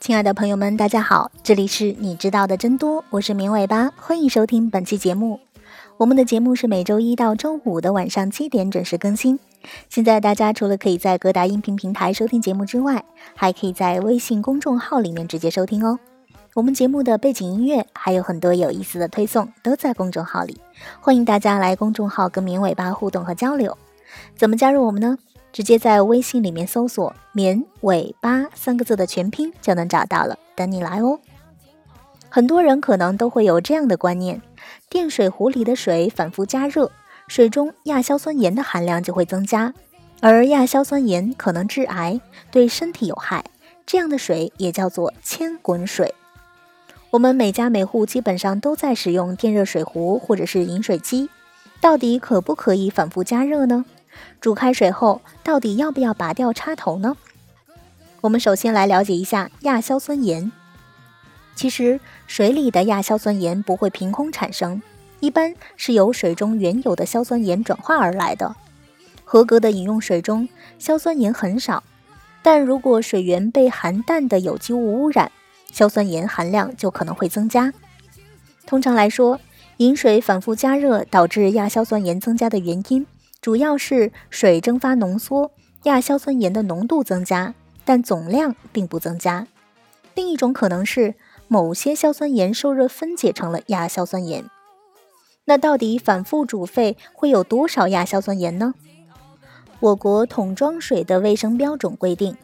亲爱的朋友们，大家好。这里是你知道的真多。我是明尾巴，欢迎收听本期节目。我们的节目是每周一到周五的晚上七点准时更新。现在大家除了可以在各大音频平台收听节目之外，还可以在微信公众号里面直接收听哦。我们节目的背景音乐还有很多有意思的推送都在公众号里，欢迎大家来公众号跟绵尾巴互动和交流。怎么加入我们呢？直接在微信里面搜索“绵尾巴”三个字的全拼就能找到了，等你来哦。很多人可能都会有这样的观念：电水壶里的水反复加热，水中亚硝酸盐的含量就会增加，而亚硝酸盐可能致癌，对身体有害。这样的水也叫做千滚水。我们每家每户基本上都在使用电热水壶或者是饮水机，到底可不可以反复加热呢？煮开水后，到底要不要拔掉插头呢？我们首先来了解一下亚硝酸盐。其实，水里的亚硝酸盐不会凭空产生，一般是由水中原有的硝酸盐转化而来的。合格的饮用水中，硝酸盐很少，但如果水源被含氮的有机物污染，硝酸盐含量就可能会增加。通常来说，饮水反复加热导致亚硝酸盐增加的原因。主要是水蒸发浓缩，亚硝酸盐的浓度增加，但总量并不增加。另一种可能是某些硝酸盐受热分解成了亚硝酸盐。那到底反复煮沸会有多少亚硝酸盐呢？我国桶装水的卫生标准规定，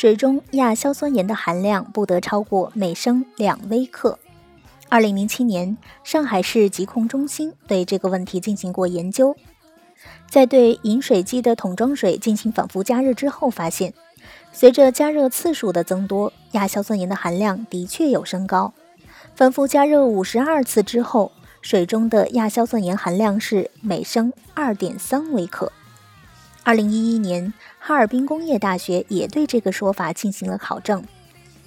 水中亚硝酸盐的含量不得超过每升两微克。二零零七年，上海市疾控中心对这个问题进行过研究。在对饮水机的桶装水进行反复加热之后，发现随着加热次数的增多，亚硝酸盐的含量的确有升高。反复加热五十二次之后，水中的亚硝酸盐含量是每升二点三微克。二零一一年，哈尔滨工业大学也对这个说法进行了考证。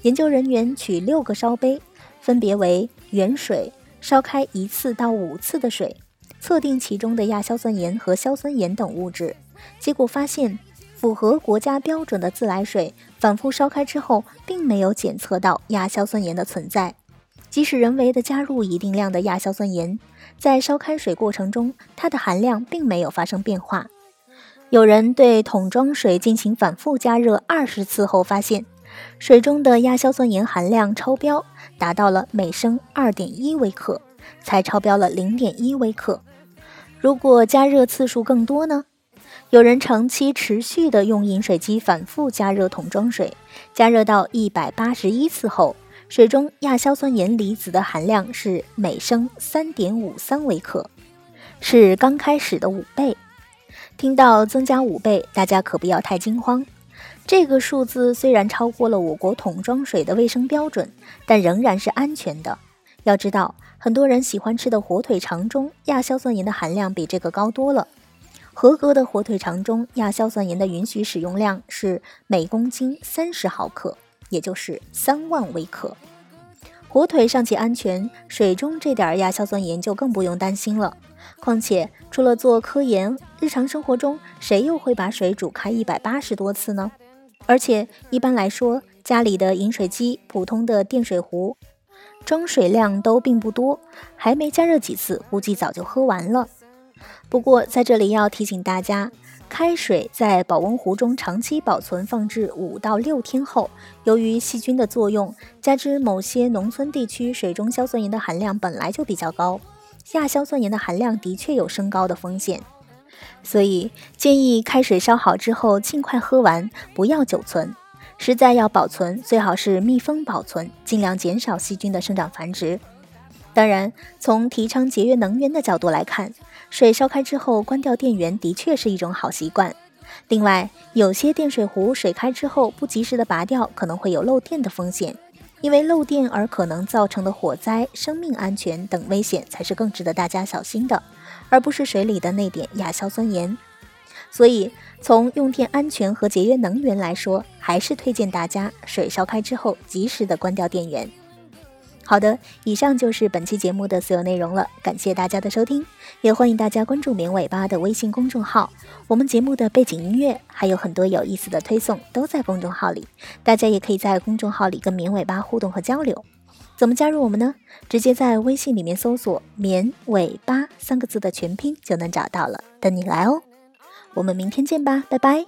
研究人员取六个烧杯，分别为原水，烧开一次到五次的水。测定其中的亚硝酸盐和硝酸盐等物质，结果发现，符合国家标准的自来水反复烧开之后，并没有检测到亚硝酸盐的存在。即使人为的加入一定量的亚硝酸盐，在烧开水过程中，它的含量并没有发生变化。有人对桶装水进行反复加热二十次后，发现水中的亚硝酸盐含量超标，达到了每升二点一微克，才超标了零点一微克。如果加热次数更多呢？有人长期持续的用饮水机反复加热桶装水，加热到一百八十一次后，水中亚硝酸盐离子的含量是每升三点五三微克，是刚开始的五倍。听到增加五倍，大家可不要太惊慌。这个数字虽然超过了我国桶装水的卫生标准，但仍然是安全的。要知道。很多人喜欢吃的火腿肠中亚硝酸盐的含量比这个高多了。合格的火腿肠中亚硝酸盐的允许使用量是每公斤三十毫克，也就是三万微克。火腿尚且安全，水中这点亚硝酸盐就更不用担心了。况且除了做科研，日常生活中谁又会把水煮开一百八十多次呢？而且一般来说，家里的饮水机、普通的电水壶。装水量都并不多，还没加热几次，估计早就喝完了。不过在这里要提醒大家，开水在保温壶中长期保存放置五到六天后，由于细菌的作用，加之某些农村地区水中硝酸盐的含量本来就比较高，亚硝酸盐的含量的确有升高的风险，所以建议开水烧好之后尽快喝完，不要久存。实在要保存，最好是密封保存，尽量减少细菌的生长繁殖。当然，从提倡节约能源的角度来看，水烧开之后关掉电源的确是一种好习惯。另外，有些电水壶水开之后不及时的拔掉，可能会有漏电的风险，因为漏电而可能造成的火灾、生命安全等危险才是更值得大家小心的，而不是水里的那点亚硝酸盐。所以，从用电安全和节约能源来说，还是推荐大家水烧开之后及时的关掉电源。好的，以上就是本期节目的所有内容了，感谢大家的收听，也欢迎大家关注“绵尾巴”的微信公众号，我们节目的背景音乐还有很多有意思的推送都在公众号里，大家也可以在公众号里跟绵尾巴互动和交流。怎么加入我们呢？直接在微信里面搜索“绵尾巴”三个字的全拼就能找到了，等你来哦。我们明天见吧，拜拜。